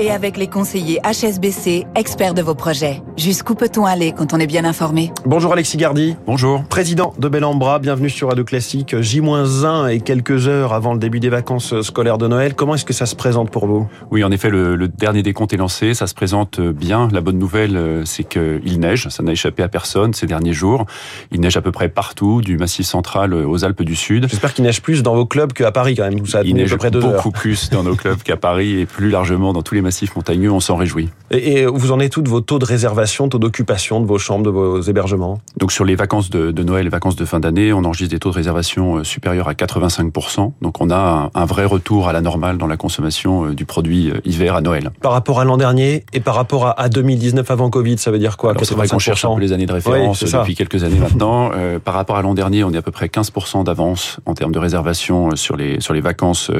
Et avec les conseillers HSBC, experts de vos projets. Jusqu'où peut-on aller quand on est bien informé? Bonjour Alexis Gardy. Bonjour. Président de Bellambra, bienvenue sur Radio Classique. J-1 et quelques heures avant le début des vacances scolaires de Noël. Comment est-ce que ça se présente pour vous? Oui, en effet, le, le, dernier décompte est lancé. Ça se présente bien. La bonne nouvelle, c'est qu'il neige. Ça n'a échappé à personne ces derniers jours. Il neige à peu près partout, du Massif central aux Alpes du Sud. J'espère qu'il neige plus dans vos clubs qu'à Paris quand même. Ça il neige à peu près deux beaucoup plus dans nos clubs qu'à Paris et plus largement dans tous les massifs montagneux. On s'en réjouit. Et, et, vous en êtes tous de vos taux de réservation, taux d'occupation de vos chambres, de vos hébergements? Donc sur les vacances de, de Noël, les vacances de fin d'année, on enregistre des taux de réservation supérieurs à 85%. Donc on a un, un vrai retour à la normale dans la consommation du produit hiver à Noël. Par rapport à l'an dernier et par rapport à, à 2019 avant Covid, ça veut dire quoi? C'est vrai qu'on cherche un peu les années de référence oui, depuis quelques années maintenant. Euh, par rapport à l'an dernier, on est à peu près 15% d'avance en termes de réservation sur les sur les vacances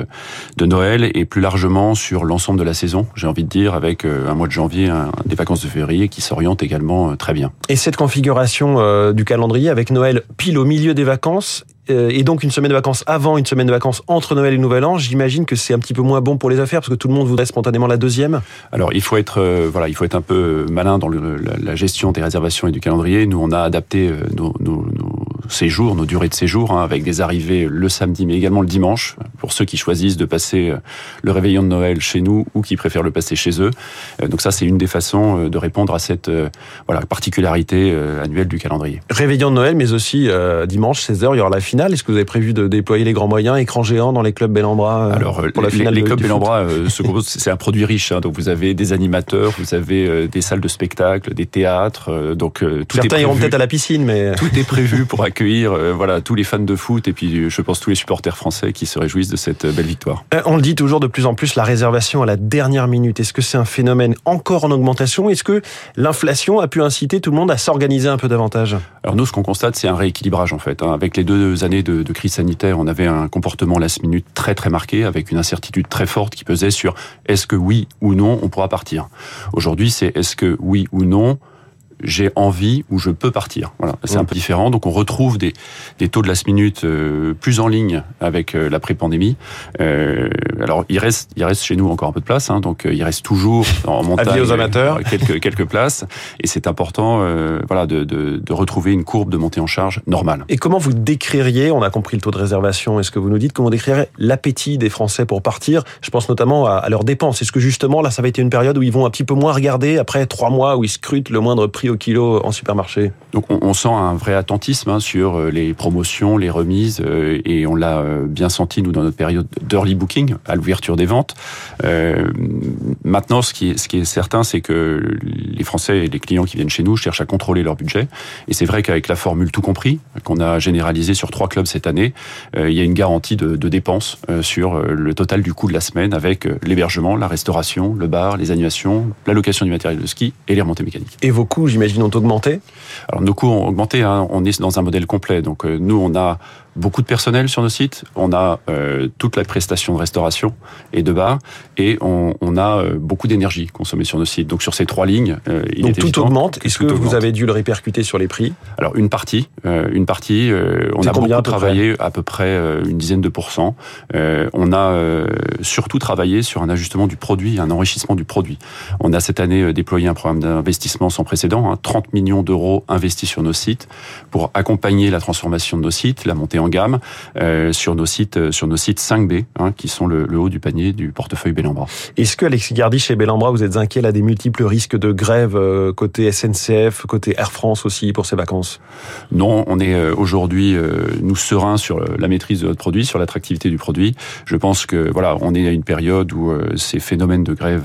de Noël et plus largement sur l'ensemble de la saison. J'ai envie de dire avec un mois de janvier, un, des vacances de février qui s'orientent également très bien. Et cette configuration euh, du calendrier avec Noël pile au milieu des vacances euh, et donc une semaine de vacances avant, une semaine de vacances entre Noël et Nouvel An, j'imagine que c'est un petit peu moins bon pour les affaires parce que tout le monde voudrait spontanément la deuxième. Alors il faut être euh, voilà, il faut être un peu malin dans le, la, la, gestion des réservations et du calendrier. Nous on a adapté euh, nos, nos, nos séjours, nos durées de séjour hein, avec des arrivées le samedi mais également le dimanche pour ceux qui choisissent de passer le réveillon de Noël chez nous ou qui préfèrent le passer chez eux. Donc ça c'est une des façons de répondre à cette voilà particularité annuelle du calendrier. Réveillon de Noël mais aussi dimanche 16h il y aura la finale est-ce que vous avez prévu de déployer les grands moyens, écran géant dans les clubs Bellambra Alors, pour la finale les, les clubs Bellambra euh, c'est un produit riche. Hein, donc, vous avez des animateurs, vous avez euh, des salles de spectacle, des théâtres. Euh, donc, tout Certains est iront peut-être à la piscine, mais tout est prévu pour accueillir, voilà, tous les fans de foot et puis, je pense, tous les supporters français qui se réjouissent de cette belle victoire. On le dit toujours de plus en plus, la réservation à la dernière minute. Est-ce que c'est un phénomène encore en augmentation? Est-ce que l'inflation a pu inciter tout le monde à s'organiser un peu davantage? Alors nous, ce qu'on constate, c'est un rééquilibrage en fait. Hein. Avec les deux années de, de crise sanitaire, on avait un comportement last minute très très marqué, avec une incertitude très forte qui pesait sur est-ce que oui ou non on pourra partir. Aujourd'hui, c'est est-ce que oui ou non j'ai envie ou je peux partir. Voilà, c'est un peu différent. Donc on retrouve des, des taux de last minute euh, plus en ligne avec euh, l'après-pandémie. Euh, alors il reste, il reste chez nous encore un peu de place, hein, donc il reste toujours en montagne aux amateurs. quelques quelques places. Et c'est important, voilà, de, de, de, retrouver une courbe de montée en charge normale. Et comment vous décririez, on a compris le taux de réservation, est-ce que vous nous dites comment décririez l'appétit des Français pour partir? Je pense notamment à, à leurs dépenses. Est-ce que justement là, ça va être une période où ils vont un petit peu moins regarder après trois mois où ils scrutent le moindre prix au kilo en supermarché Donc on, on sent un vrai attentisme hein, sur les promotions, les remises, euh, et on l'a bien senti nous dans notre période d'early booking à l'ouverture des ventes. Euh, maintenant, ce qui est, ce qui est certain, c'est que les Français et les clients qui viennent chez nous cherchent à contrôler leur budget, et c'est vrai qu'avec la formule tout compris qu'on a généralisée sur trois clubs cette année, euh, il y a une garantie de, de dépenses euh, sur le total du coût de la semaine avec l'hébergement, la restauration, le bar, les animations, la location du matériel de ski et les remontées mécaniques. Et vos coûts, j'imagine, ont augmenté? Alors nos coûts ont augmenté. Hein. On est dans un modèle complet. Donc euh, nous, on a beaucoup de personnel sur nos sites, on a euh, toute la prestation de restauration et de bar, et on, on a euh, beaucoup d'énergie consommée sur nos sites. Donc sur ces trois lignes, euh, il Donc est tout évident augmente. Est-ce que, que vous avez dû le répercuter sur les prix? Alors une partie, euh, une partie. On a beaucoup travaillé à peu près une dizaine de pourcents. on a surtout travaillé sur un ajustement du produit, un enrichissement du produit. On a cette année déployé un programme d'investissement sans précédent, hein, 30 millions d'euros investis sur nos sites pour accompagner la transformation de nos sites, la montée en gamme euh, sur nos sites sur nos sites 5B hein, qui sont le, le, haut du panier du portefeuille Bellambra. Est-ce que Alexis Gardy chez Bellambra vous êtes inquiet là des multiples risques de grève euh, côté SNCF, côté Air France aussi pour ces vacances? Non, on est euh, aujourd'hui nous sereins sur la maîtrise de notre produit, sur l'attractivité du produit. Je pense que voilà, on est à une période où ces phénomènes de grève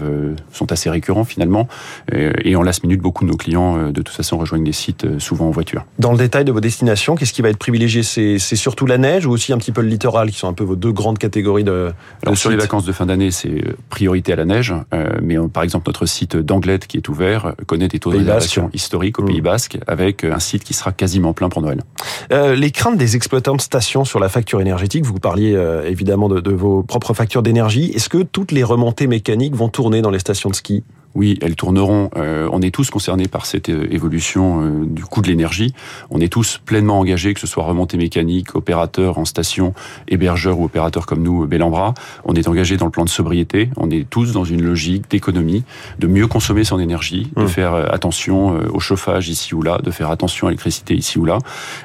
sont assez récurrents finalement et en last minute beaucoup de nos clients de toute façon rejoignent des sites souvent en voiture. Dans le détail de vos destinations, qu'est-ce qui va être privilégié? C'est surtout la neige ou aussi un petit peu le littoral, qui sont un peu vos deux grandes catégories de. de Alors, sur les vacances de fin d'année, c'est priorité à la neige, euh, mais on, par exemple notre site d'Anglette qui est ouvert connaît des taux de réservation historiques au. Pays Basque, avec un site qui sera quasiment plein pour Noël. Euh, les craintes des exploitants de stations sur la facture énergétique, vous parliez euh, évidemment de, de vos propres factures d'énergie. Est-ce que toutes les remontées mécaniques vont tourner dans les stations de ski? Oui, elles tourneront. Euh, on est tous concernés par cette euh, évolution euh, du coût de l'énergie. On est tous pleinement engagés, que ce soit remontée mécanique, opérateur en station, hébergeur ou opérateur comme nous, Bellambra. On est engagé dans le plan de sobriété. On est tous dans une logique d'économie, de mieux consommer son énergie, de mmh. faire attention au chauffage ici ou là, de faire attention à l'électricité ici ou là.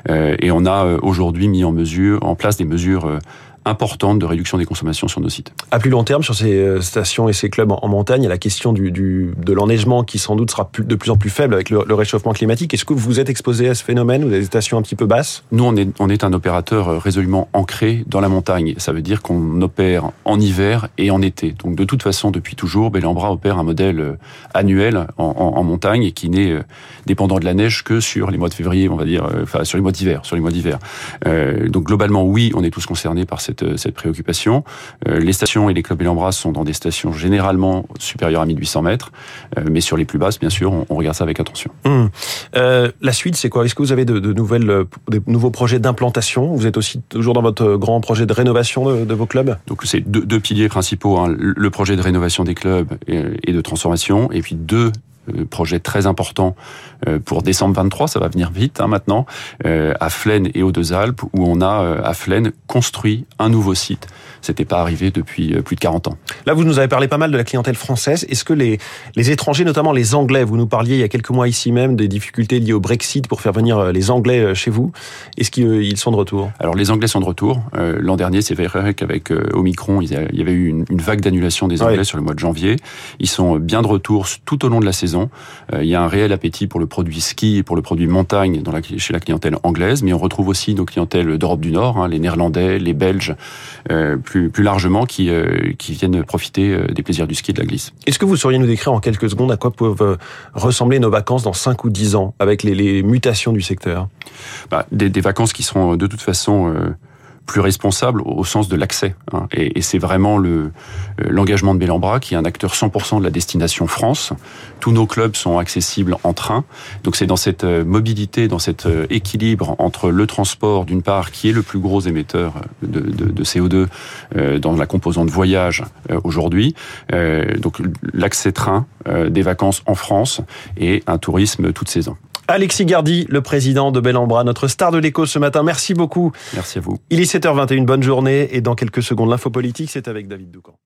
Et on a aujourd'hui mis en mesure, en place des mesures importante de réduction des consommations sur nos sites. À plus long terme, sur ces euh, stations et ces clubs en montagne, il y a la question du, du de l'enneigement qui sans doute sera de plus en plus faible avec le, réchauffement climatique. Est-ce que vous êtes exposé à ce phénomène ou des stations un petit peu basses? Nous, on est, on est un opérateur euh, résolument ancré dans la montagne. Ça veut dire qu'on opère en hiver et en été. Donc de toute façon, depuis toujours, Bellambra opère un modèle euh, annuel en, en, montagne et qui n'est dépendant de la neige que sur les mois de février, on va dire, enfin sur les mois d'hiver, sur les mois d'hiver. Euh, donc globalement, oui, on est tous concernés par cette euh, cette, préoccupation. Euh, les stations et les clubs et sont dans des stations généralement supérieures à 1800 mètres, euh, mais sur les plus basses, bien sûr, on, regarde ça avec attention. Hum. la suite, c'est quoi? Est-ce que vous avez de, nouvelles, des nouveaux projets d'implantation? Vous êtes aussi toujours dans votre grand projet de rénovation de, vos clubs? Donc c'est deux, piliers principaux hein. le projet de rénovation des clubs et de transformation, et puis deux projet très important euh, pour décembre 23, ça va venir vite hein, maintenant, euh, à Flaine et aux Deux Alpes, où on a à Flaine construit un nouveau site. C'était pas arrivé depuis plus de 40 ans. Là, vous nous avez parlé pas mal de la clientèle française. Est-ce que les, les étrangers, notamment les Anglais, vous nous parliez il y a quelques mois ici même des difficultés liées au Brexit pour faire venir les Anglais chez vous. Est-ce qu'ils sont de retour? Alors les Anglais sont de retour. L'an dernier, c'est vrai qu'avec Omicron, il y avait eu une, vague d'annulation des Anglais sur le mois de janvier. Ils sont bien de retour tout au long de la saison. Euh, il y a un réel appétit pour le produit ski et pour le produit montagne dans la, chez la clientèle anglaise, mais on retrouve aussi nos clientèles d'Europe du Nord, hein, les Néerlandais, les Belges, euh, plus, plus largement, qui, euh, qui viennent profiter des plaisirs du ski et de la glisse. Est-ce que vous sauriez nous décrire en quelques secondes à quoi peuvent ressembler nos vacances dans 5 ou 10 ans, avec les, les mutations du secteur? Bah, des, des, vacances qui seront de toute façon plus responsable au sens de l'accès. Hein. Et, c'est vraiment le euh, l'engagement de Bellambra qui est un acteur 100% de la destination France. Tous nos clubs sont accessibles en train. Donc c'est dans cette euh, mobilité, dans cet euh, équilibre entre le transport d'une part qui est le plus gros émetteur de, de, de CO2 dans la composante voyage aujourd'hui. Donc l'accès train, des vacances en France et un tourisme toute saison. Alexis Gardy, le président de Bellambra, notre star de l'écho ce matin. Merci beaucoup. Merci à vous. Il est 7h21, bonne journée. Et dans quelques secondes, l'info politique, c'est avec David Doucan.